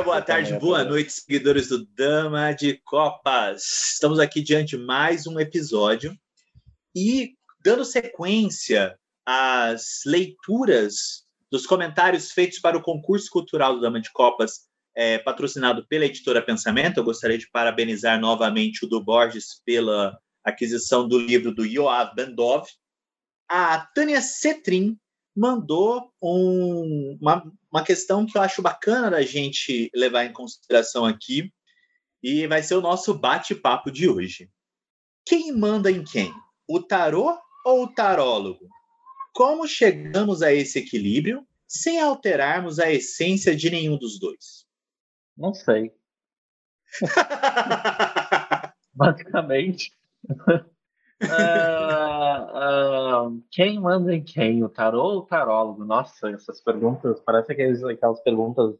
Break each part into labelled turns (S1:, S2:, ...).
S1: Dia, boa tarde, boa noite, seguidores do Dama de Copas. Estamos aqui diante de mais um episódio e dando sequência às leituras dos comentários feitos para o concurso cultural do Dama de Copas, é, patrocinado pela editora Pensamento. Eu gostaria de parabenizar novamente o do Borges pela aquisição do livro do Yoav Bendov. A Tânia Cetrim mandou um, uma, uma questão que eu acho bacana da gente levar em consideração aqui, e vai ser o nosso bate-papo de hoje. Quem manda em quem? O tarô ou o tarólogo? Como chegamos a esse equilíbrio sem alterarmos a essência de nenhum dos dois?
S2: Não sei. Basicamente. Uh, uh, quem manda em quem? O tarô ou o tarólogo? Nossa, essas perguntas, parece aquelas, aquelas perguntas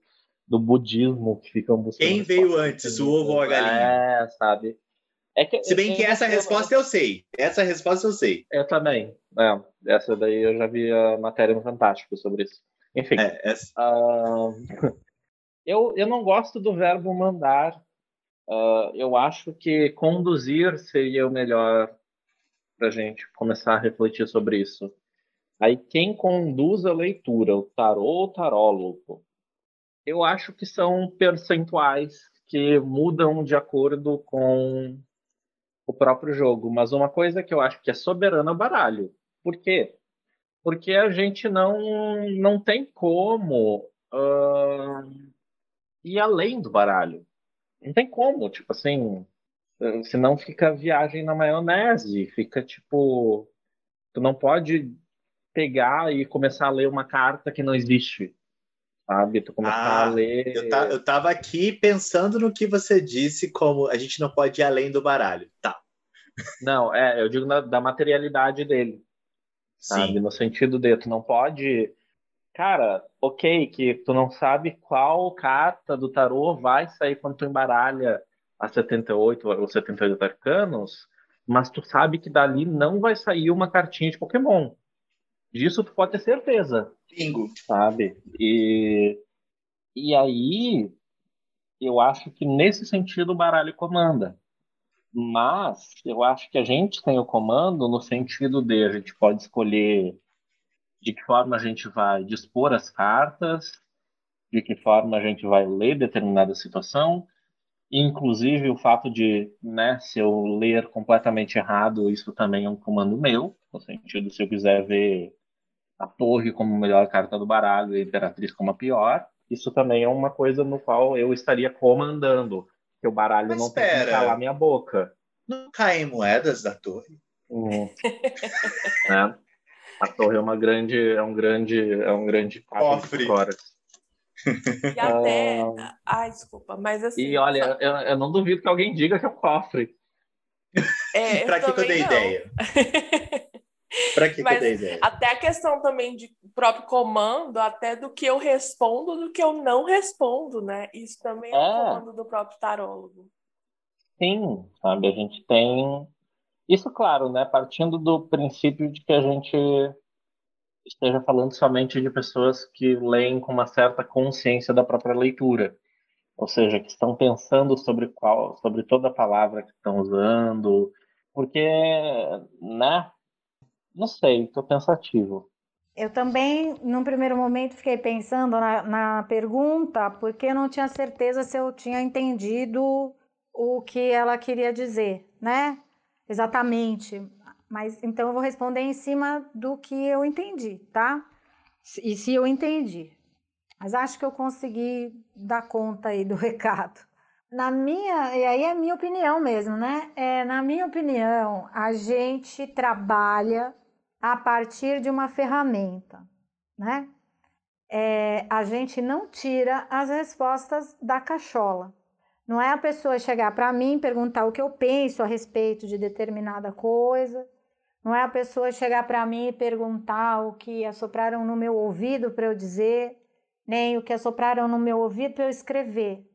S2: do budismo que ficam buscando.
S1: Quem veio antes, o ovo ou a galinha?
S2: É, sabe? É
S1: que, Se bem que essa resposta eu sei. Essa resposta eu sei.
S2: Eu também. É, essa daí eu já vi a matéria no Fantástico sobre isso. Enfim. É, uh, eu, eu não gosto do verbo mandar. eu acho que conduzir seria o melhor para a gente começar a refletir sobre isso. Aí, quem conduz a leitura, o tarô ou o tarólogo, eu acho que são percentuais que mudam de acordo com o próprio jogo. Mas uma coisa que eu acho que é soberana é o baralho. Por quê? Porque a gente não, não tem como uh, ir além do baralho. Não tem como, tipo assim, Senão fica viagem na maionese, fica tipo. Tu não pode pegar e começar a ler uma carta que não existe. Sabe? Tu começar ah, a ler.
S1: Eu, ta, eu tava aqui pensando no que você disse, como a gente não pode ir além do baralho. Tá.
S2: Não, é, eu digo na, da materialidade dele. Sabe? Sim. No sentido de tu não pode. Cara, ok, que tu não sabe qual carta do tarô vai sair quando tu embaralha a 78 ou 78 arcanos, mas tu sabe que dali não vai sair uma cartinha de Pokémon. Disso tu pode ter certeza.
S1: Bingo.
S2: Sabe? E, e aí, eu acho que nesse sentido o baralho comanda. Mas eu acho que a gente tem o comando no sentido de a gente pode escolher de que forma a gente vai dispor as cartas, de que forma a gente vai ler determinada situação, Inclusive, o fato de, né, se eu ler completamente errado, isso também é um comando meu, no sentido, se eu quiser ver a torre como a melhor carta do baralho e a imperatriz como a pior, isso também é uma coisa no qual eu estaria comandando, que o baralho Mas não tem que calar minha boca.
S1: Não caem moedas da torre?
S2: Uhum. A torre é uma grande, é um grande, é um grande
S1: cofre.
S3: E até. Ah. Ai, desculpa, mas assim.
S2: E olha, eu, eu não duvido que alguém diga que é o cofre.
S3: É,
S1: pra que, que eu dei não. ideia? pra que, que eu dei ideia?
S3: Até a questão também de próprio comando, até do que eu respondo, do que eu não respondo, né? Isso também é, é um comando do próprio tarólogo.
S2: Sim, sabe? A gente tem. Isso, claro, né? Partindo do princípio de que a gente esteja falando somente de pessoas que leem com uma certa consciência da própria leitura, ou seja, que estão pensando sobre qual, sobre toda a palavra que estão usando, porque, né? Não sei, estou pensativo.
S4: Eu também, num primeiro momento, fiquei pensando na, na pergunta, porque eu não tinha certeza se eu tinha entendido o que ela queria dizer, né? Exatamente. Mas então eu vou responder em cima do que eu entendi, tá? E se eu entendi. Mas acho que eu consegui dar conta aí do recado. Na minha, e aí é minha opinião mesmo, né? É, na minha opinião, a gente trabalha a partir de uma ferramenta, né? É, a gente não tira as respostas da cachola. Não é a pessoa chegar para mim perguntar o que eu penso a respeito de determinada coisa. Não é a pessoa chegar para mim e perguntar o que assopraram no meu ouvido para eu dizer, nem o que assopraram no meu ouvido para eu escrever.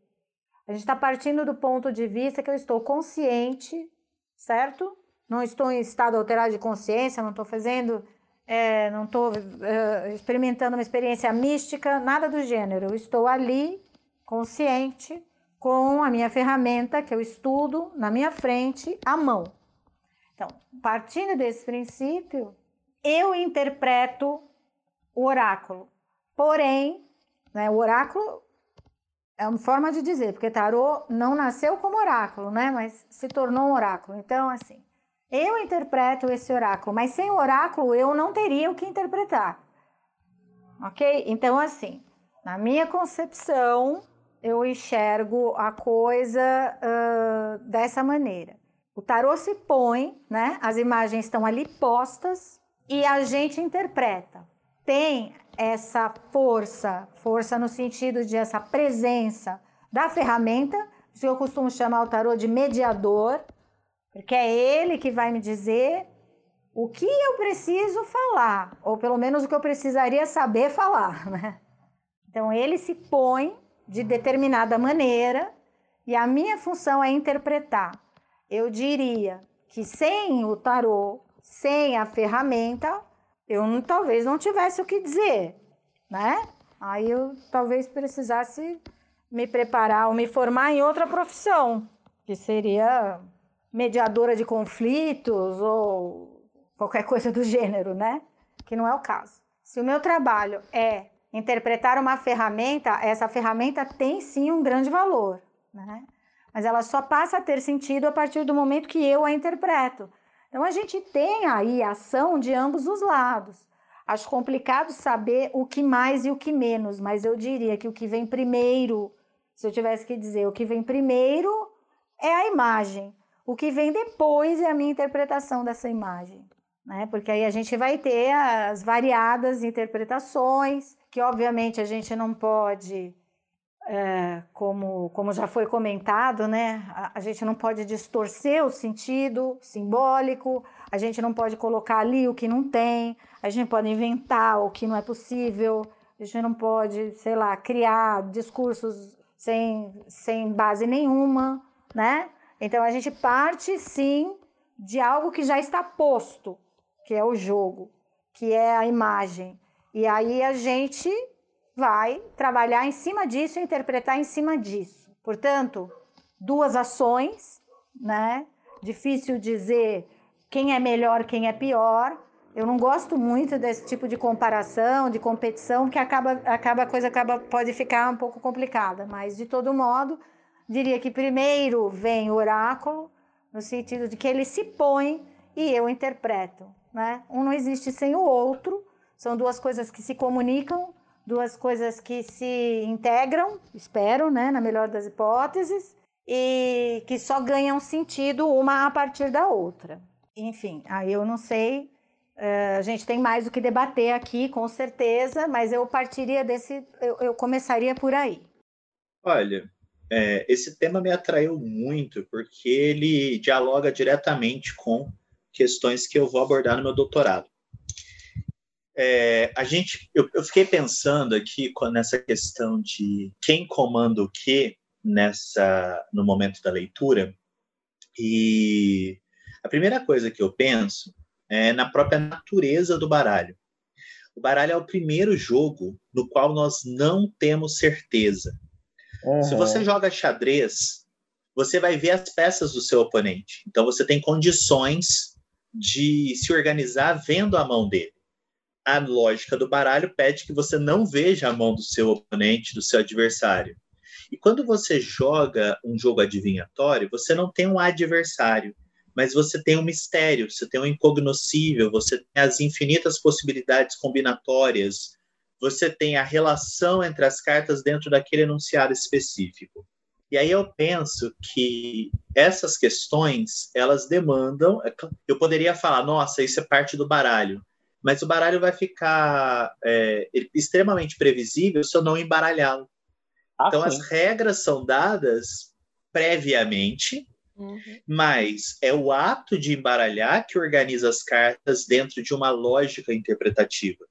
S4: A gente está partindo do ponto de vista que eu estou consciente, certo? Não estou em estado alterado de consciência, não estou fazendo, é, não estou é, experimentando uma experiência mística, nada do gênero. Eu estou ali, consciente, com a minha ferramenta que eu estudo na minha frente, à mão. Então, partindo desse princípio, eu interpreto o oráculo. Porém, né, o oráculo é uma forma de dizer, porque tarô não nasceu como oráculo, né? Mas se tornou um oráculo. Então, assim, eu interpreto esse oráculo, mas sem o oráculo eu não teria o que interpretar. Ok? Então, assim, na minha concepção, eu enxergo a coisa uh, dessa maneira. O tarô se põe, né? As imagens estão ali postas e a gente interpreta. Tem essa força, força no sentido de essa presença da ferramenta, que eu costumo chamar o tarô de mediador, porque é ele que vai me dizer o que eu preciso falar, ou pelo menos o que eu precisaria saber falar, né? Então ele se põe de determinada maneira e a minha função é interpretar. Eu diria que sem o tarô, sem a ferramenta, eu não, talvez não tivesse o que dizer, né? Aí eu talvez precisasse me preparar ou me formar em outra profissão, que seria mediadora de conflitos ou qualquer coisa do gênero, né? Que não é o caso. Se o meu trabalho é interpretar uma ferramenta, essa ferramenta tem sim um grande valor, né? Mas ela só passa a ter sentido a partir do momento que eu a interpreto. Então a gente tem aí ação de ambos os lados. Acho complicado saber o que mais e o que menos, mas eu diria que o que vem primeiro, se eu tivesse que dizer, o que vem primeiro é a imagem. O que vem depois é a minha interpretação dessa imagem. Né? Porque aí a gente vai ter as variadas interpretações, que obviamente a gente não pode é, como, como já foi comentado, né, a, a, gente não pode distorcer o sentido simbólico, a gente não pode colocar ali o que não tem, a gente pode inventar o que não é possível, a gente não pode, sei lá, criar discursos sem, sem base nenhuma, né? Então a gente parte sim de algo que já está posto, que é o jogo, que é a imagem. E aí a gente vai trabalhar em cima disso e interpretar em cima disso. Portanto, duas ações, né? Difícil dizer quem é melhor, quem é pior. Eu não gosto muito desse tipo de comparação, de competição, que acaba, acaba a coisa acaba, pode ficar um pouco complicada. Mas, de todo modo, diria que primeiro vem o oráculo, no sentido de que ele se põe e eu interpreto. Né? Um não existe sem o outro, são duas coisas que se comunicam duas coisas que se integram, espero, né, na melhor das hipóteses, e que só ganham sentido uma a partir da outra. Enfim, aí eu não sei, uh, a gente tem mais o que debater aqui, com certeza, mas eu partiria desse, eu, eu começaria por aí.
S1: Olha, é, esse tema me atraiu muito porque ele dialoga diretamente com questões que eu vou abordar no meu doutorado. É, a gente, eu, eu, fiquei pensando aqui nessa questão de quem comanda o que nessa no momento da leitura e a primeira coisa que eu penso é na própria natureza do baralho. O baralho é o primeiro jogo no qual nós não temos certeza. Uhum. Se você joga xadrez, você vai ver as peças do seu oponente. Então você tem condições de se organizar vendo a mão dele a lógica do baralho pede que você não veja a mão do seu oponente, do seu adversário. E quando você joga um jogo adivinhatório, você não tem um adversário, mas você tem um mistério, você tem um incognoscível, você tem as infinitas possibilidades combinatórias, você tem a relação entre as cartas dentro daquele enunciado específico. E aí eu penso que essas questões, elas demandam, eu poderia falar, nossa, isso é parte do baralho, mas o baralho vai ficar é, extremamente previsível se eu não embaralhá-lo. Ah, então, sim. as regras são dadas previamente, uhum. mas é o ato de embaralhar que organiza as cartas dentro de uma lógica interpretativa.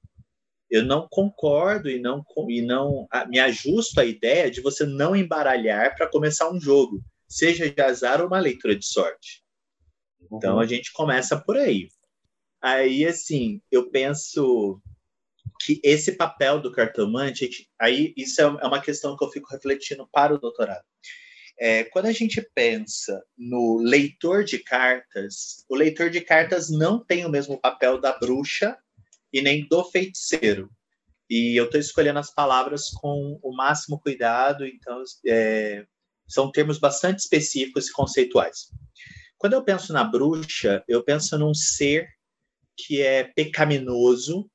S1: Eu não concordo e não, e não me ajusto à ideia de você não embaralhar para começar um jogo, seja de azar ou uma leitura de sorte. Então uhum. a gente começa por aí. Aí, assim, eu penso que esse papel do cartomante, aí isso é, é uma questão que eu fico refletindo para o doutorado. É, quando a gente pensa no leitor de cartas, o leitor de cartas não tem o mesmo papel da bruxa e nem do feiticeiro. E eu estou escolhendo as palavras com o máximo cuidado, então é, são termos bastante específicos e conceituais. Quando eu penso na bruxa, eu penso num ser que é pecaminoso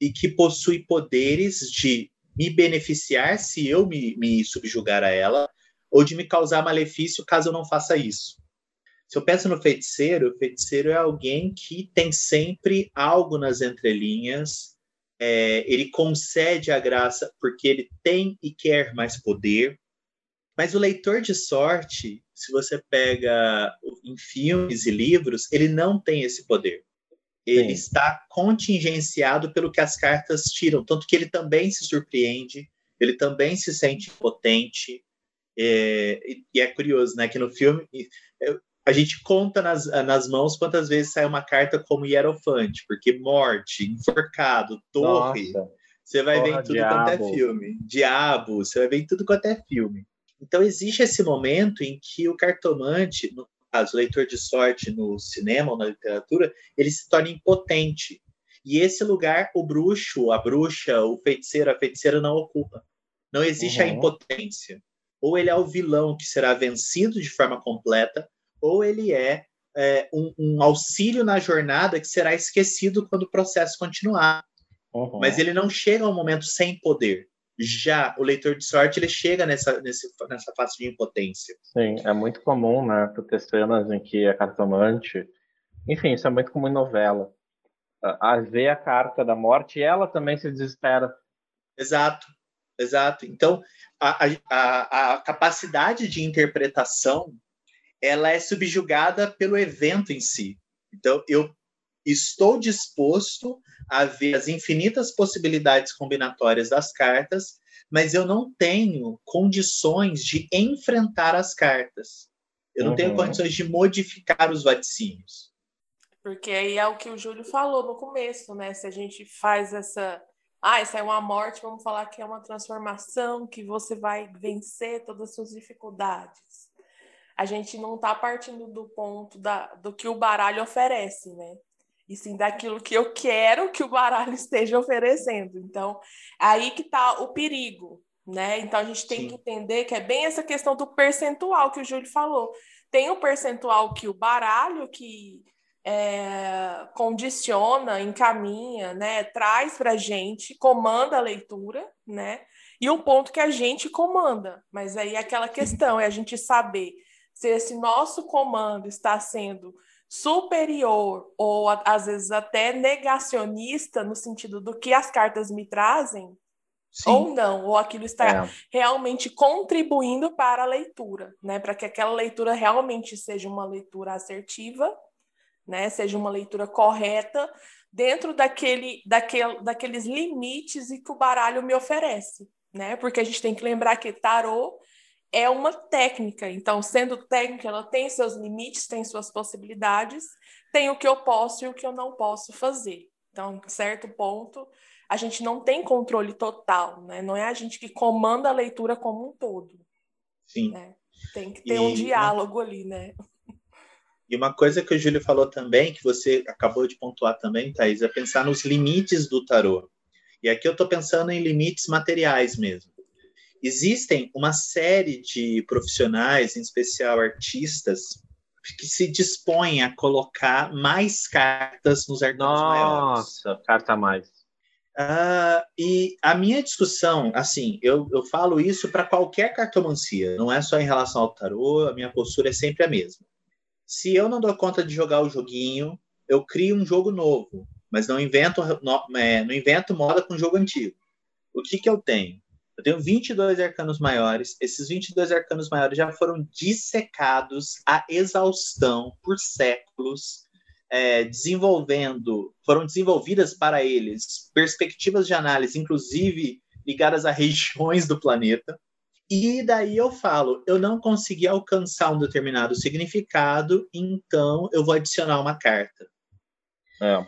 S1: e que possui poderes de me beneficiar se eu me, me subjugar a ela, ou de me causar malefício caso eu não faça isso. Se eu penso no feiticeiro, o feiticeiro é alguém que tem sempre algo nas entrelinhas, é, ele concede a graça porque ele tem e quer mais poder. Mas o leitor de sorte, se você pega em filmes e livros, ele não tem esse poder ele Sim. está contingenciado pelo que as cartas tiram, tanto que ele também se surpreende, ele também se sente potente. É, e é curioso, né, que no filme a gente conta nas, nas mãos quantas vezes sai uma carta como hierofante, porque morte, enforcado, torre, Nossa. você vai ver em tudo diabo. quanto é filme. Diabo, você vai ver em tudo quanto é filme. Então existe esse momento em que o cartomante, no caso, o leitor de sorte no cinema ou na literatura, ele se torna impotente. E esse lugar, o bruxo, a bruxa, o feiticeiro, a feiticeira não ocupa. Não existe uhum. a impotência. Ou ele é o vilão que será vencido de forma completa, ou ele é, é um, um, auxílio na jornada que será esquecido quando o processo continuar. Uhum. Mas ele não chega a um momento sem poder. Já o leitor de sorte, ele chega nessa, nesse, nessa fase de impotência.
S2: Sim, é muito comum, né? Tu ter cenas em que é cartomante. Enfim, isso é muito comum em novela. A ver a carta da morte e ela também se desespera.
S1: Exato, exato. Então, a, a, a capacidade de interpretação ela é subjugada pelo evento em si. Então, eu estou disposto a ver as infinitas possibilidades combinatórias das cartas, mas eu não tenho condições de enfrentar as cartas. Eu não uhum. tenho condições de modificar os vaticínios.
S3: Porque aí é o que o Júlio falou no começo, né? Se a gente faz essa. Ah, isso é uma morte, vamos falar que é uma transformação, que você vai vencer todas as suas dificuldades. A gente não está partindo do ponto da, do que o baralho oferece, né? E sim daquilo que eu quero que o baralho esteja oferecendo. Então, aí que está o perigo, né? Então a gente tem sim. que entender que é bem essa questão do percentual que o Júlio falou. Tem o percentual que o baralho que é, condiciona, encaminha, né, traz para a gente, comanda a leitura, né? E um ponto que a gente comanda. Mas aí é aquela questão é a gente saber se esse nosso comando está sendo superior ou às vezes até negacionista no sentido do que as cartas me trazem Sim. ou não, ou aquilo está é. realmente contribuindo para a leitura, né, para que aquela leitura realmente seja uma leitura assertiva, né, seja uma leitura correta dentro daquele, daquele, daqueles limites e que o baralho me oferece, né? Porque a gente tem que lembrar que tarô é uma técnica. Então, sendo técnica, ela tem seus limites, tem suas possibilidades, tem o que eu posso e o que eu não posso fazer. Então, em certo ponto, a gente não tem controle total, né? Não é a gente que comanda a leitura como um todo.
S1: Sim.
S3: Né? Tem que ter e um diálogo uma... ali, né?
S1: E uma coisa que o Júlio falou também, que você acabou de pontuar também, Thaís, é pensar nos limites do tarô. E aqui eu estou pensando em limites materiais mesmo. Existem uma série de profissionais, em especial artistas, que se dispõem a colocar mais cartas nos arquivos maiores.
S2: Nossa, carta mais.
S1: Uh, e a minha discussão, assim, eu, eu falo isso para qualquer cartomancia, não é só em relação ao tarô, a minha postura é sempre a mesma. Se eu não dou conta de jogar o joguinho, eu crio um jogo novo, mas não invento, não, é, não invento moda com jogo antigo. O que, que eu tenho? Eu tenho 22 arcanos maiores. Esses 22 arcanos maiores já foram dissecados a exaustão por séculos, é, desenvolvendo, foram desenvolvidas para eles perspectivas de análise, inclusive ligadas a regiões do planeta. E daí eu falo, eu não consegui alcançar um determinado significado, então eu vou adicionar uma carta. É.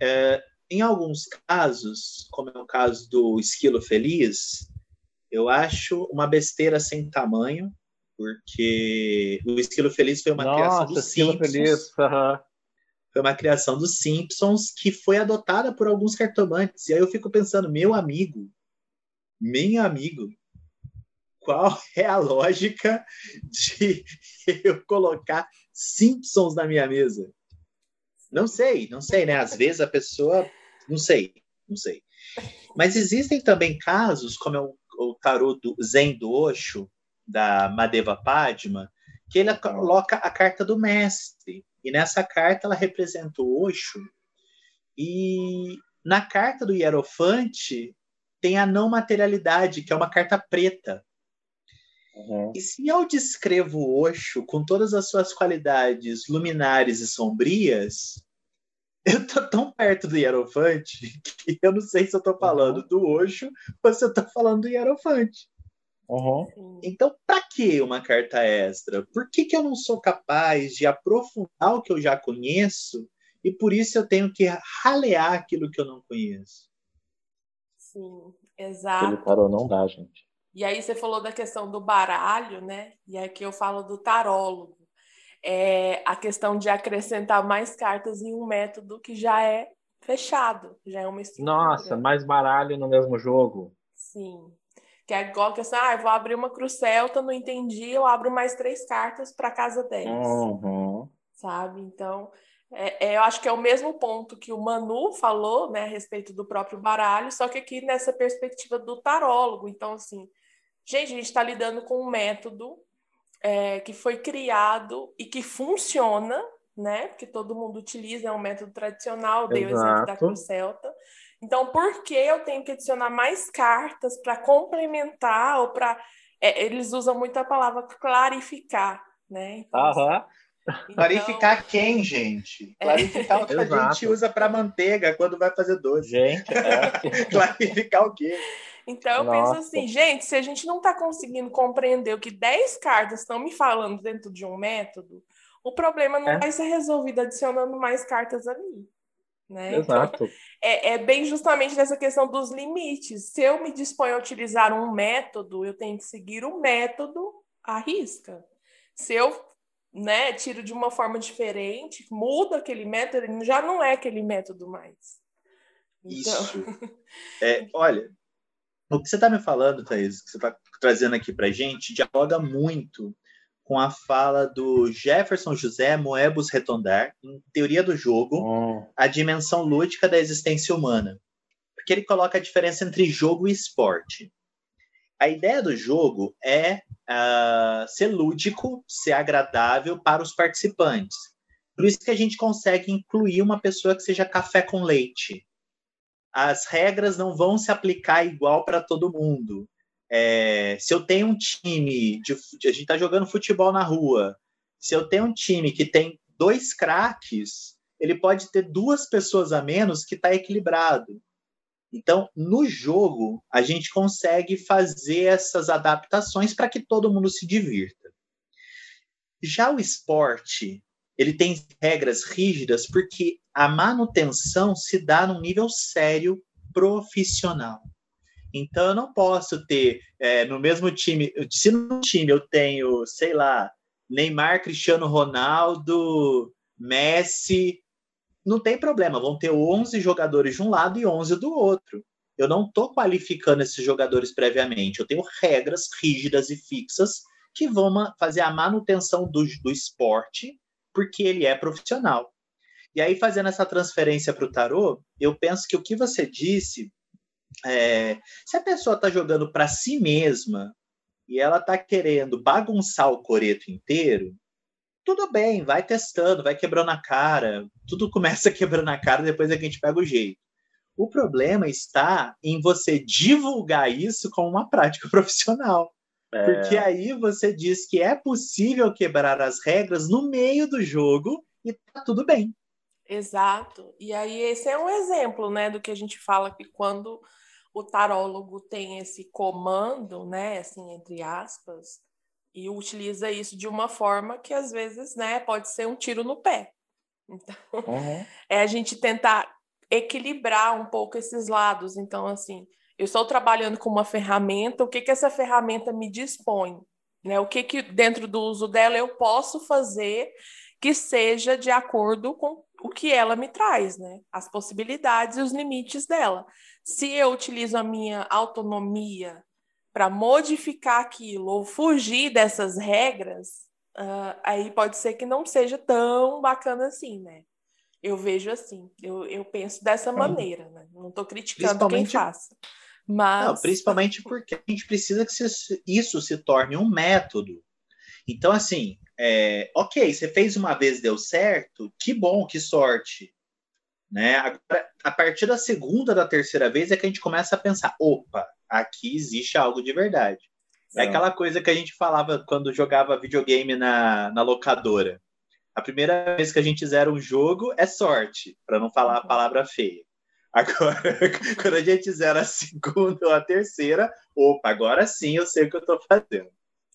S1: É, em alguns casos, como é o caso do esquilo feliz, eu acho uma besteira sem tamanho, porque o esquilo feliz foi uma Nossa, criação dos Simpsons. Feliz. Uhum. Foi uma criação dos Simpsons que foi adotada por alguns cartomantes. E aí eu fico pensando, meu amigo, meu amigo, qual é a lógica de eu colocar Simpsons na minha mesa? Não sei, não sei, né? Às vezes a pessoa. Não sei, não sei. Mas existem também casos, como é o, o tarô do Zen do Osho, da Madeva Padma, que ele coloca a carta do mestre. E nessa carta ela representa o Osho. E na carta do Hierofante tem a não materialidade, que é uma carta preta. Uhum. E se eu descrevo o Osho com todas as suas qualidades luminares e sombrias, eu tô tão perto do Hierofante que eu não sei se eu tô falando uhum. do Osho ou se eu tô falando do Hierofante. Uhum. Então, para que uma carta extra? Por que, que eu não sou capaz de aprofundar o que eu já conheço e por isso eu tenho que ralear aquilo que eu não conheço?
S3: Sim, exato. Aquele
S2: tarô não dá, gente.
S3: E aí você falou da questão do baralho, né? E aqui eu falo do tarólogo. É a questão de acrescentar mais cartas em um método que já é fechado, já é uma estrutura.
S2: Nossa, mais baralho no mesmo jogo.
S3: Sim. Que é igual que assim, ah, eu vou abrir uma cruz celta, não entendi, eu abro mais três cartas para casa 10. Uhum. Sabe? Então, é, é, eu acho que é o mesmo ponto que o Manu falou, né, a respeito do próprio baralho, só que aqui nessa perspectiva do tarólogo. Então, assim, Gente, a gente está lidando com um método é, que foi criado e que funciona, né? Porque todo mundo utiliza, é um método tradicional, dei o exemplo da Cruz Celta. Então, por que eu tenho que adicionar mais cartas para complementar ou para. É, eles usam muito a palavra clarificar, né?
S1: Então, Aham. Então... Clarificar quem, gente? É. Clarificar é. o que a gente usa para manteiga quando vai fazer doce.
S2: Gente, é.
S1: Clarificar o quê?
S3: Então eu Nossa. penso assim, gente, se a gente não está conseguindo compreender o que 10 cartas estão me falando dentro de um método, o problema não é. vai ser resolvido adicionando mais cartas ali. Né?
S2: Então, Exato.
S3: Então, é, é bem justamente nessa questão dos limites. Se eu me disponho a utilizar um método, eu tenho que seguir o método à risca. Se eu né, tiro de uma forma diferente, muda aquele método, ele já não é aquele método mais.
S1: Então... Isso. É, olha, o que você está me falando, Thaís, que você está trazendo aqui para gente, dialoga muito com a fala do Jefferson José Moebus Retondar, em Teoria do Jogo, oh. a dimensão lúdica da existência humana. Porque ele coloca a diferença entre jogo e esporte. A ideia do jogo é uh, ser lúdico, ser agradável para os participantes. Por isso que a gente consegue incluir uma pessoa que seja café com leite, as regras não vão se aplicar igual para todo mundo. É, se eu tenho um time, de, a gente está jogando futebol na rua, se eu tenho um time que tem dois craques, ele pode ter duas pessoas a menos que está equilibrado. Então, no jogo, a gente consegue fazer essas adaptações para que todo mundo se divirta. Já o esporte, ele tem regras rígidas porque a manutenção se dá num nível sério profissional. Então eu não posso ter é, no mesmo time, se no time eu tenho, sei lá, Neymar, Cristiano Ronaldo, Messi, não tem problema, vão ter 11 jogadores de um lado e 11 do outro. Eu não estou qualificando esses jogadores previamente, eu tenho regras rígidas e fixas que vão fazer a manutenção do, do esporte, porque ele é profissional. E aí, fazendo essa transferência para o tarô, eu penso que o que você disse, é, se a pessoa está jogando para si mesma e ela está querendo bagunçar o coreto inteiro, tudo bem, vai testando, vai quebrando a cara, tudo começa quebrando a cara, depois é que a gente pega o jeito. O problema está em você divulgar isso como uma prática profissional. É... Porque aí você diz que é possível quebrar as regras no meio do jogo e tá tudo bem.
S3: Exato. E aí esse é um exemplo, né, do que a gente fala que quando o tarólogo tem esse comando, né, assim, entre aspas, e utiliza isso de uma forma que às vezes, né, pode ser um tiro no pé. Então, uhum. é a gente tentar equilibrar um pouco esses lados. Então, assim, eu estou trabalhando com uma ferramenta, o que que essa ferramenta me dispõe? Né? O que que dentro do uso dela eu posso fazer que seja de acordo com o que ela me traz, né? As possibilidades e os limites dela. Se eu utilizo a minha autonomia para modificar aquilo ou fugir dessas regras, uh, aí pode ser que não seja tão bacana assim, né? Eu vejo assim, eu, eu penso dessa maneira, né? Não estou criticando quem faça. Mas... Não,
S1: principalmente porque a gente precisa que isso se torne um método. Então, assim, é, ok, você fez uma vez, deu certo, que bom, que sorte. Né? Agora, a partir da segunda, da terceira vez é que a gente começa a pensar: opa, aqui existe algo de verdade. É aquela coisa que a gente falava quando jogava videogame na, na locadora. A primeira vez que a gente zera um jogo é sorte, para não falar a palavra feia. Agora, quando a gente zera a segunda ou a terceira, opa, agora sim eu sei o que eu estou fazendo.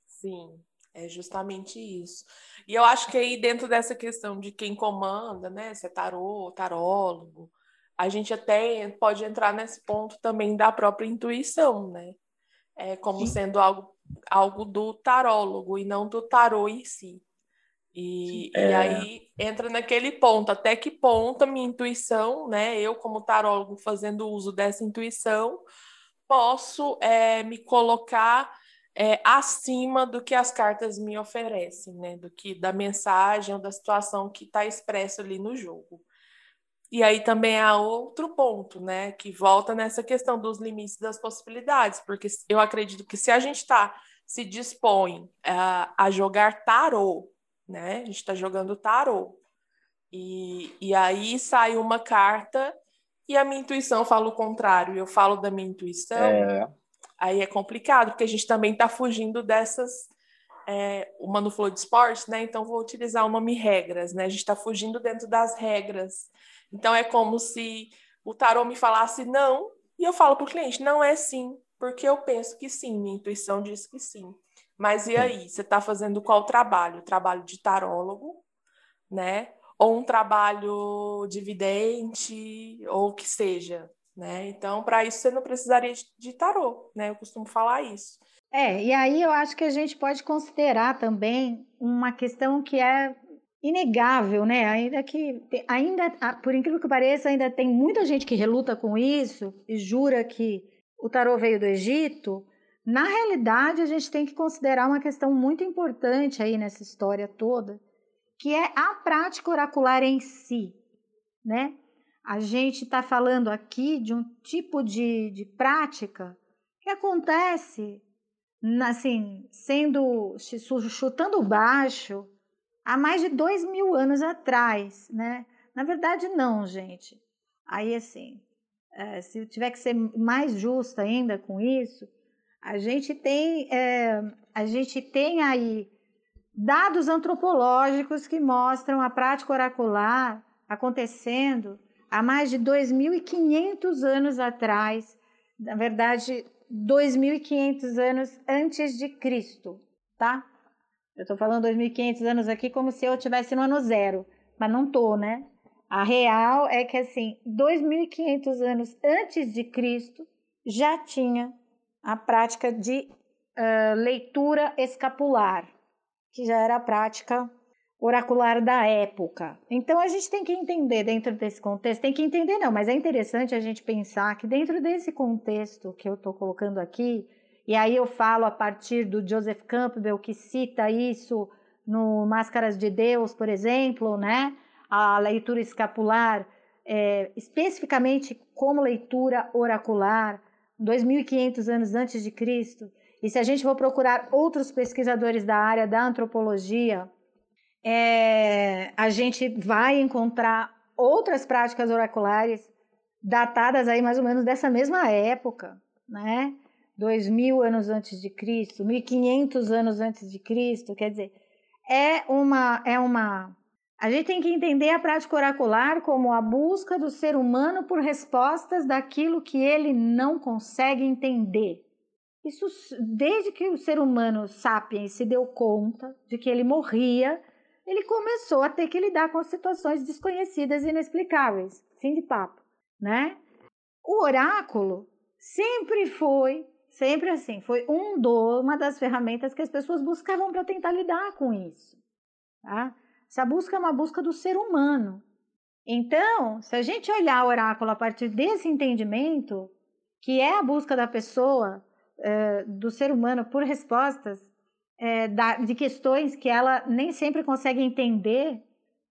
S3: Sim. É justamente isso. E eu acho que aí dentro dessa questão de quem comanda, né, se é tarô, tarólogo, a gente até pode entrar nesse ponto também da própria intuição, né? É como Sim. sendo algo, algo do tarólogo e não do tarô em si. E, é... e aí entra naquele ponto, até que ponto a minha intuição, né? Eu, como tarólogo, fazendo uso dessa intuição, posso é, me colocar é, acima do que as cartas me oferecem, né? Do que da mensagem ou da situação que está expresso ali no jogo. E aí também há outro ponto, né? Que volta nessa questão dos limites das possibilidades, porque eu acredito que se a gente está se dispõe uh, a jogar tarô, né? A gente está jogando tarô. E, e aí sai uma carta e a minha intuição fala o contrário. Eu falo da minha intuição. É aí é complicado, porque a gente também está fugindo dessas. É, o Manu falou de esporte, né? Então vou utilizar o nome regras, né? A gente está fugindo dentro das regras. Então é como se o tarô me falasse não, e eu falo para o cliente, não é sim, porque eu penso que sim, minha intuição diz que sim. Mas e aí, você está fazendo qual trabalho? Trabalho de tarólogo, né? Ou um trabalho de vidente, ou que seja, né? Então, para isso você não precisaria de tarô, né? Eu costumo falar isso.
S4: É, e aí eu acho que a gente pode considerar também uma questão que é inegável, né? Ainda que ainda, por incrível que pareça, ainda tem muita gente que reluta com isso e jura que o tarô veio do Egito. Na realidade, a gente tem que considerar uma questão muito importante aí nessa história toda, que é a prática oracular em si, né? a gente está falando aqui de um tipo de, de prática que acontece, assim, sendo chutando baixo há mais de dois mil anos atrás, né? Na verdade, não, gente. Aí, assim, é, se tiver que ser mais justa ainda com isso, a gente tem, é, a gente tem aí dados antropológicos que mostram a prática oracular acontecendo há mais de 2.500 anos atrás, na verdade, 2.500 anos antes de Cristo, tá? Eu estou falando 2.500 anos aqui como se eu estivesse no ano zero, mas não tô, né? A real é que assim, 2.500 anos antes de Cristo já tinha a prática de uh, leitura escapular, que já era a prática oracular da época. Então a gente tem que entender dentro desse contexto, tem que entender não, mas é interessante a gente pensar que dentro desse contexto que eu estou colocando aqui, e aí eu falo a partir do Joseph Campbell que cita isso no Máscaras de Deus, por exemplo, né? A leitura escapular, é, especificamente como leitura oracular, 2.500 anos antes de Cristo. E se a gente for procurar outros pesquisadores da área da antropologia, é, a gente vai encontrar outras práticas oraculares datadas aí mais ou menos dessa mesma época, né? 2000 anos antes de Cristo, 1500 anos antes de Cristo, quer dizer, é uma é uma a gente tem que entender a prática oracular como a busca do ser humano por respostas daquilo que ele não consegue entender. Isso desde que o ser humano sapiens se deu conta de que ele morria, ele começou a ter que lidar com situações desconhecidas e inexplicáveis. Fim de papo, né? O oráculo sempre foi, sempre assim, foi um do, uma das ferramentas que as pessoas buscavam para tentar lidar com isso, tá? Essa busca é uma busca do ser humano. Então, se a gente olhar o oráculo a partir desse entendimento, que é a busca da pessoa, é, do ser humano por respostas da, de questões que ela nem sempre consegue entender,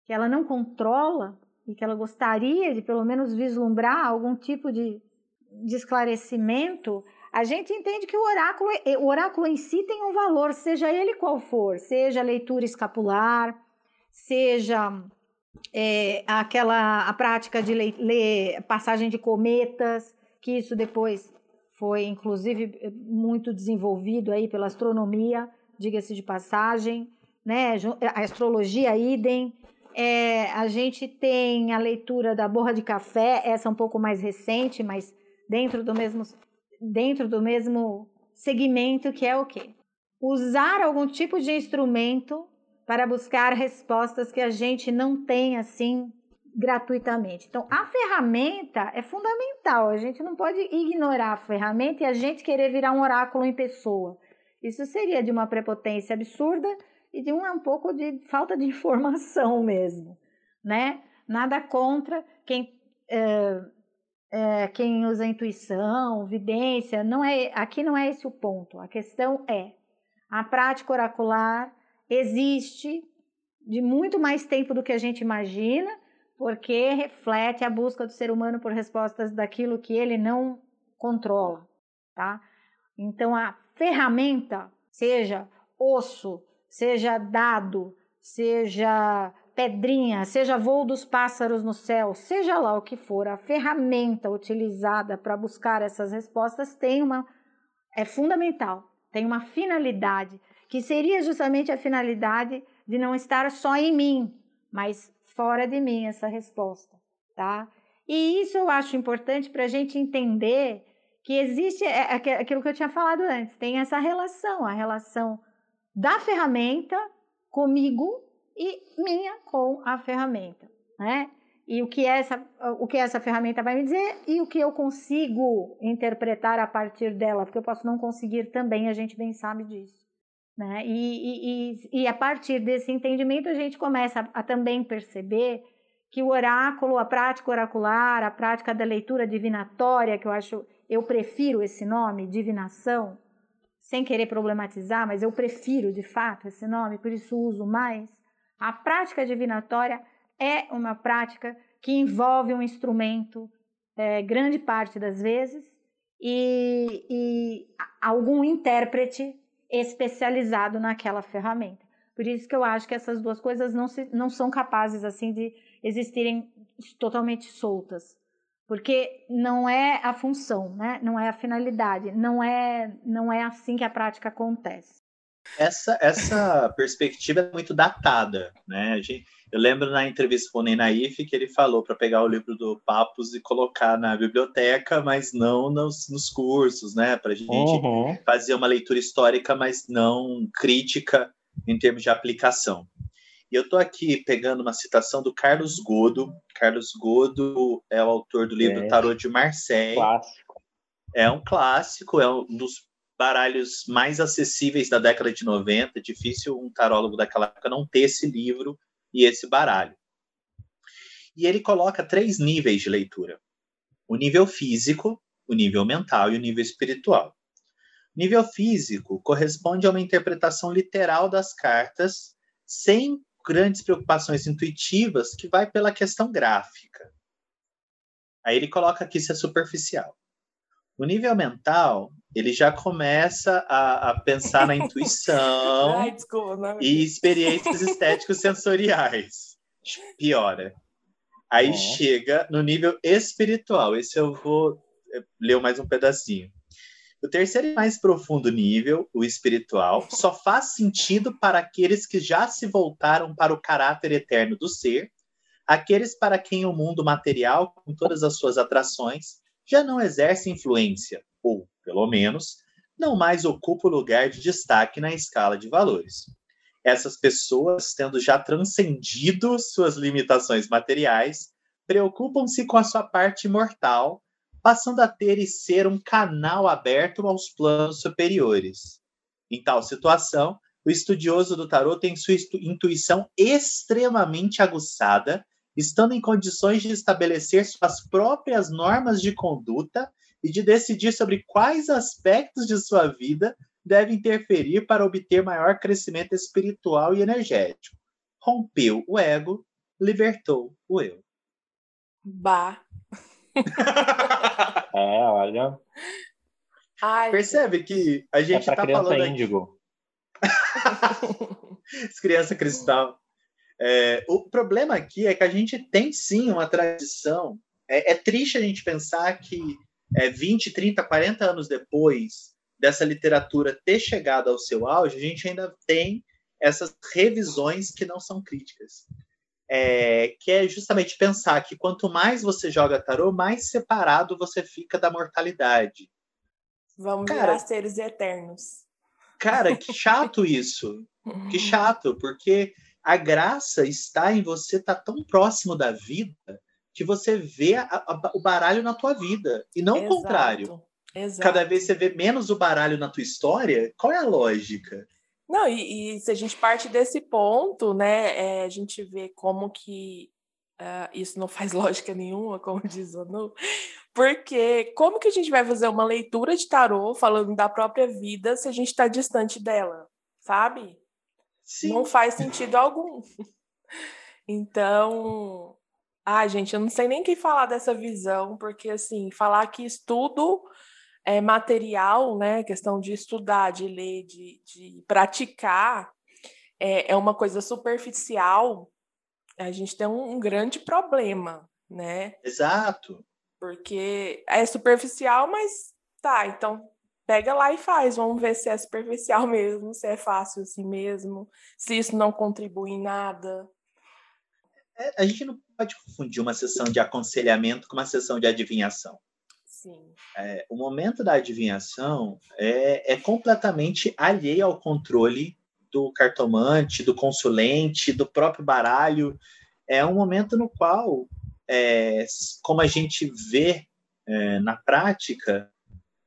S4: que ela não controla e que ela gostaria de pelo menos vislumbrar algum tipo de, de esclarecimento, a gente entende que o oráculo, o oráculo em si tem um valor, seja ele qual for, seja leitura escapular, seja é, aquela a prática de ler, ler passagem de cometas, que isso depois foi inclusive muito desenvolvido aí pela astronomia, diga-se de passagem, né? A astrologia idem. É, a gente tem a leitura da borra de café, essa um pouco mais recente, mas dentro do mesmo dentro do mesmo segmento que é o quê? Usar algum tipo de instrumento para buscar respostas que a gente não tem assim gratuitamente. Então, a ferramenta é fundamental. A gente não pode ignorar a ferramenta e a gente querer virar um oráculo em pessoa. Isso seria de uma prepotência absurda e de um, um pouco de falta de informação mesmo, né? Nada contra quem é, é, quem usa intuição, vidência, não é aqui não é esse o ponto. A questão é a prática oracular existe de muito mais tempo do que a gente imagina, porque reflete a busca do ser humano por respostas daquilo que ele não controla, tá? Então a ferramenta, seja osso, seja dado, seja pedrinha, seja voo dos pássaros no céu, seja lá o que for, a ferramenta utilizada para buscar essas respostas tem uma é fundamental, tem uma finalidade que seria justamente a finalidade de não estar só em mim, mas fora de mim essa resposta, tá? E isso eu acho importante para a gente entender que existe é, é aquilo que eu tinha falado antes, tem essa relação, a relação da ferramenta comigo e minha com a ferramenta, né? E o que essa, o que essa ferramenta vai me dizer e o que eu consigo interpretar a partir dela, porque eu posso não conseguir também, a gente bem sabe disso. Né? E, e, e, a partir desse entendimento a gente começa a, a, também perceber que o oráculo, a prática oracular, a prática da leitura divinatória, que eu acho, eu prefiro esse nome, divinação, sem querer problematizar, mas eu prefiro de fato esse nome, por isso uso mais. A prática divinatória é uma prática que envolve um instrumento é, grande parte das vezes e, e algum intérprete especializado naquela ferramenta. Por isso que eu acho que essas duas coisas não, se, não são capazes assim de existirem totalmente soltas, porque não é a função, né? Não é a finalidade, não é não é assim que a prática acontece.
S1: Essa essa perspectiva é muito datada, né? Gente, eu lembro na entrevista com o Ney Naif que ele falou para pegar o livro do Papos e colocar na biblioteca, mas não nos, nos cursos, né? Para a gente uhum. fazer uma leitura histórica, mas não crítica em termos de aplicação. E eu estou aqui pegando uma citação do Carlos Godo. Carlos Godo é o autor do livro é. Tarot de Marseille. Clássico. É um clássico, é um dos baralhos mais acessíveis da década de 90. Difícil um tarólogo daquela época não ter esse livro e esse baralho. E ele coloca três níveis de leitura: o nível físico, o nível mental e o nível espiritual. O nível físico corresponde a uma interpretação literal das cartas, sem grandes preocupações intuitivas, que vai pela questão gráfica. Aí ele coloca que isso é superficial. O nível mental, ele já começa a, a pensar na intuição Ai, desculpa, e experiências estéticos sensoriais. Piora. Aí chega no nível espiritual. Esse eu vou eh, ler mais um pedacinho. O terceiro e mais profundo nível, o espiritual, só faz sentido para aqueles que já se voltaram para o caráter eterno do ser, aqueles para quem o mundo material, com todas as suas atrações, já não exerce influência, ou, pelo menos, não mais ocupa o lugar de destaque na escala de valores. Essas pessoas, tendo já transcendido suas limitações materiais, preocupam-se com a sua parte mortal passando a ter e ser um canal aberto aos planos superiores. Em tal situação, o estudioso do tarot tem sua intuição extremamente aguçada, estando em condições de estabelecer suas próprias normas de conduta e de decidir sobre quais aspectos de sua vida deve interferir para obter maior crescimento espiritual e energético. Rompeu o ego, libertou o eu.
S3: Bah.
S2: é, olha.
S1: Ai, Percebe que a gente é tá falando índigo. criança cristal. É, o problema aqui é que a gente tem sim uma tradição. É, é triste a gente pensar que é, 20, 30, 40 anos depois dessa literatura ter chegado ao seu auge, a gente ainda tem essas revisões que não são críticas é, que é justamente pensar que quanto mais você joga tarô, mais separado você fica da mortalidade.
S3: Vamos cara, virar seres eternos.
S1: Cara, que chato isso. Que chato, porque a graça está em você estar tá tão próximo da vida que você vê a, a, o baralho na tua vida e não Exato. o contrário. Exato. Cada vez você vê menos o baralho na tua história, qual é a lógica?
S3: Não, e, e, se a gente parte desse ponto, né, é, a gente vê como que uh, isso não faz lógica nenhuma, como diz o Nu, porque como que a gente vai fazer uma leitura de tarô falando da própria vida se a gente está distante dela, sabe? Sim. Não faz sentido algum. Então, ai, gente, eu não sei nem o que falar dessa visão, porque assim, falar que estudo é, material, né, questão de estudar, de ler, de, de praticar, é, é uma coisa superficial, a gente tem um, um grande problema, né?
S1: Exato.
S3: Porque é superficial, mas tá, então pega lá e faz. Vamos ver se é superficial mesmo, se é fácil assim mesmo, se isso não contribui em nada.
S1: É, a gente não pode confundir uma sessão de aconselhamento com uma sessão de adivinhação. É, o momento da adivinhação é, é completamente alheio ao controle do cartomante, do consulente, do próprio baralho. É um momento no qual, é, como a gente vê é, na prática,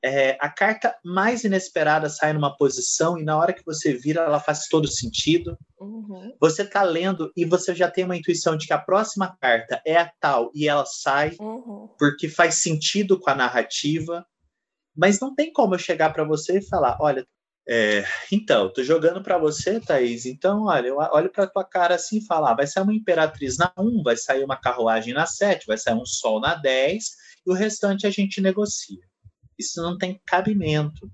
S1: é, a carta mais inesperada sai numa posição e na hora que você vira ela faz todo sentido. Uhum. Você está lendo e você já tem uma intuição de que a próxima carta é a tal e ela sai uhum. porque faz sentido com a narrativa. Mas não tem como eu chegar para você e falar, olha, é, então, tô jogando para você, Thaís. Então, olha, eu olho para tua cara assim e falo, ah, vai sair uma imperatriz na 1, vai sair uma carruagem na 7, vai sair um sol na 10 e o restante a gente negocia. Isso não tem cabimento.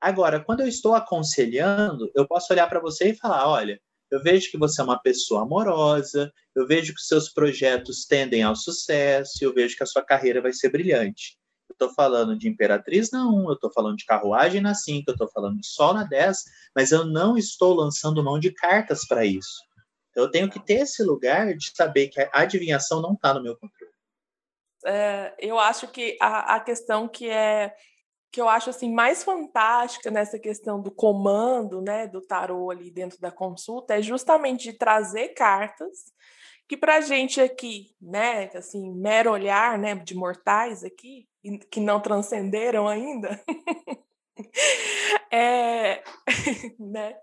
S1: Agora, quando eu estou aconselhando, eu posso olhar para você e falar: olha, eu vejo que você é uma pessoa amorosa, eu vejo que seus projetos tendem ao sucesso, eu vejo que a sua carreira vai ser brilhante. Eu estou falando de Imperatriz na 1, eu estou falando de Carruagem na 5, eu estou falando de Sol na 10, mas eu não estou lançando mão de cartas para isso. Eu tenho que ter esse lugar de saber que a adivinhação não está no meu controle
S3: é, eu acho que a, a questão que é que eu acho assim mais fantástica nessa questão do comando, né, do tarô ali dentro da consulta é justamente de trazer cartas que para gente aqui, né, assim, mero olhar, né, de mortais aqui que não transcenderam ainda, é, né?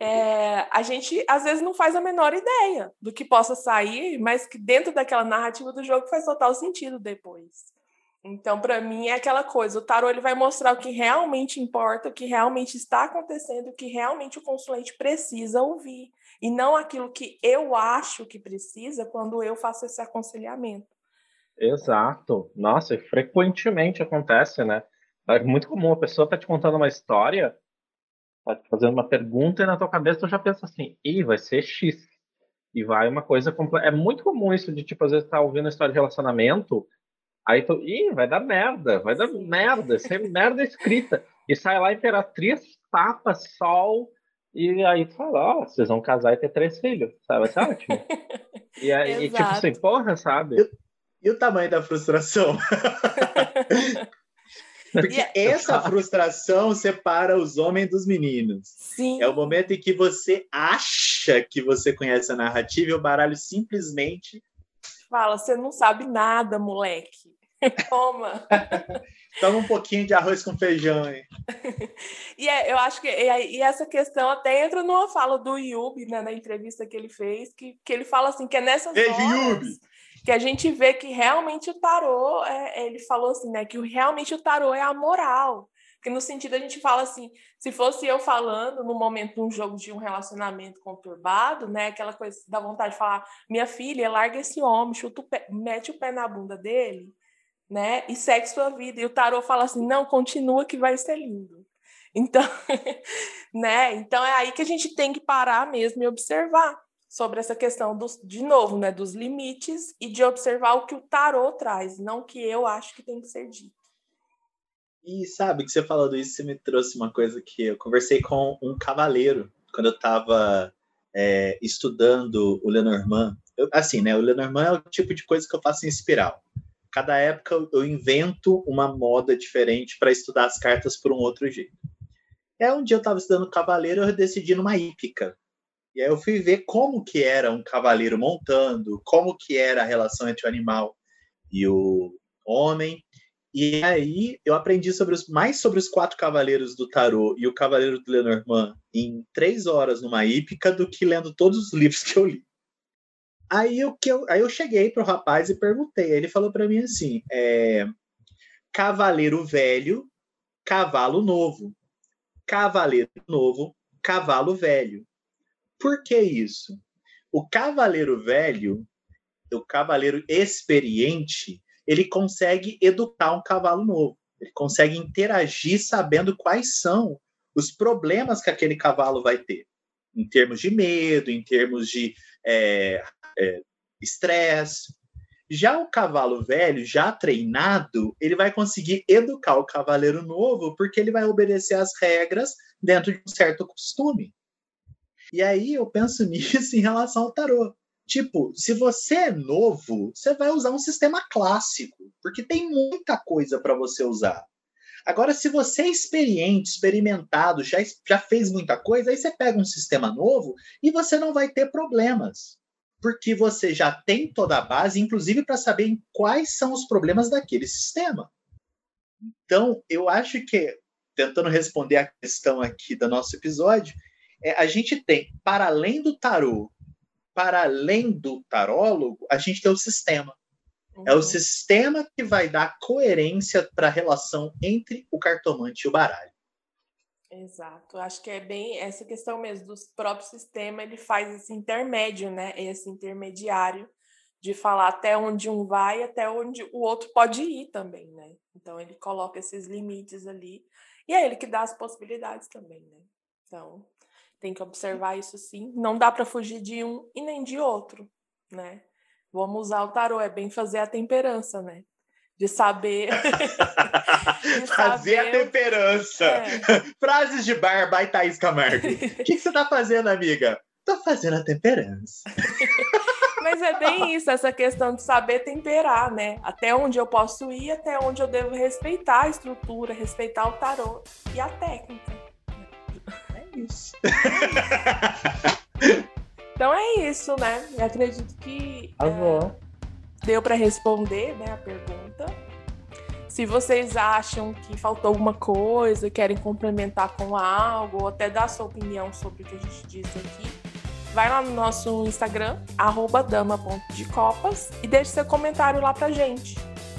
S3: É, a gente às vezes não faz a menor ideia do que possa sair, mas que dentro daquela narrativa do jogo faz total sentido depois. Então, para mim, é aquela coisa: o tarô ele vai mostrar o que realmente importa, o que realmente está acontecendo, o que realmente o consulente precisa ouvir, e não aquilo que eu acho que precisa quando eu faço esse aconselhamento.
S2: Exato. Nossa, frequentemente acontece, né? É muito comum a pessoa tá te contando uma história, tá te fazendo uma pergunta e na tua cabeça tu já pensa assim, ih, vai ser X. E vai uma coisa. É muito comum isso de, tipo, às vezes tá ouvindo a história de relacionamento, aí tu. Ih, vai dar merda, vai dar merda, isso é merda escrita. E sai lá Imperatriz, tapa, sol, e aí tu fala, ó, oh, vocês vão casar e ter três filhos, sabe? Vai ser ótimo. E aí, tipo assim, porra, sabe?
S1: E, e o tamanho da frustração? Porque essa frustração separa os homens dos meninos.
S3: Sim.
S1: É o momento em que você acha que você conhece a narrativa e o baralho simplesmente.
S3: Fala, você não sabe nada, moleque. Toma.
S1: Toma um pouquinho de arroz com feijão, hein?
S3: e é, eu acho que e, e, essa questão até entra numa fala do Yubi, né, na entrevista que ele fez, que, que ele fala assim, que é nessas
S1: Ei, horas Yubi.
S3: Que a gente vê que realmente o tarô, é, ele falou assim, né, que realmente o tarô é a moral. Que no sentido a gente fala assim, se fosse eu falando no momento de um jogo de um relacionamento conturbado, né, aquela coisa da vontade de falar, minha filha, larga esse homem, chuta o pé, mete o pé na bunda dele né? E segue sua vida. E o tarô fala assim: não, continua que vai ser lindo. Então, né? Então é aí que a gente tem que parar mesmo e observar sobre essa questão dos, de novo, né, dos limites e de observar o que o tarô traz, não o que eu acho que tem que ser dito.
S1: E sabe que você falando isso, você me trouxe uma coisa que eu conversei com um cavaleiro quando eu estava é, estudando o Lenormand. Eu, assim, né? O Lenormand é o tipo de coisa que eu faço em espiral cada época eu invento uma moda diferente para estudar as cartas por um outro jeito. É um dia eu estava estudando cavaleiro, eu decidi numa hípica. E aí eu fui ver como que era um cavaleiro montando, como que era a relação entre o animal e o homem. E aí eu aprendi sobre os, mais sobre os quatro cavaleiros do tarô e o cavaleiro do Lenormand em três horas numa hípica do que lendo todos os livros que eu li. Aí eu, que eu, aí eu cheguei pro rapaz e perguntei. Ele falou para mim assim: é, cavaleiro velho, cavalo novo. Cavaleiro novo, cavalo velho. Por que isso? O cavaleiro velho, o cavaleiro experiente, ele consegue educar um cavalo novo. Ele consegue interagir sabendo quais são os problemas que aquele cavalo vai ter, em termos de medo, em termos de é, é, estresse. Já o cavalo velho, já treinado, ele vai conseguir educar o cavaleiro novo porque ele vai obedecer as regras dentro de um certo costume. E aí eu penso nisso em relação ao tarô. Tipo, se você é novo, você vai usar um sistema clássico, porque tem muita coisa para você usar. Agora, se você é experiente, experimentado, já, já fez muita coisa, aí você pega um sistema novo e você não vai ter problemas porque você já tem toda a base, inclusive para saber quais são os problemas daquele sistema. Então, eu acho que, tentando responder a questão aqui do nosso episódio, é, a gente tem, para além do tarô, para além do tarólogo, a gente tem o sistema. Uhum. É o uhum. sistema que vai dar coerência para a relação entre o cartomante e o baralho.
S3: Exato, acho que é bem essa questão mesmo do próprio sistema, ele faz esse intermédio, né? Esse intermediário de falar até onde um vai, até onde o outro pode ir também, né? Então ele coloca esses limites ali e é ele que dá as possibilidades também, né? Então tem que observar isso sim. Não dá para fugir de um e nem de outro, né? Vamos usar o tarô, é bem fazer a temperança, né? de saber.
S1: de Fazer saber... a temperança. É. Frases de Barba e Thaís Camargo. O que, que, você tá fazendo, amiga? Tô fazendo a temperança.
S3: Mas é bem isso, essa questão de saber temperar, né? Até onde eu posso ir, até onde eu devo respeitar a estrutura, respeitar o tarô e a técnica.
S1: Isso.
S3: Então é isso, né? Eu acredito que.
S2: Avó. É
S3: deu para responder né, a pergunta. Se vocês acham que faltou alguma coisa, querem complementar com algo, ou até dar sua opinião sobre o que a gente disse aqui, vai lá no nosso Instagram, dama.decopas, e deixe seu comentário lá pra gente.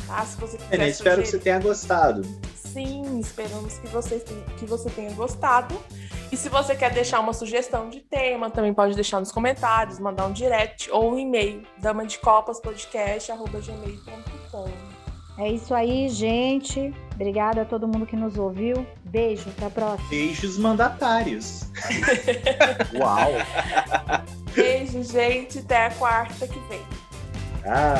S3: Tá? Se você quiser
S1: é, espero que você tenha gostado.
S3: Sim, esperamos que você, que você tenha gostado. E se você quer deixar uma sugestão de tema, também pode deixar nos comentários, mandar um direct ou um e-mail, damadecopaspodcast.gmail.com.
S4: É isso aí, gente. Obrigada a todo mundo que nos ouviu. Beijo, até a próxima.
S1: Beijos mandatários.
S2: Uau!
S3: Beijo. beijo, gente. Até a quarta que vem.
S1: Ah.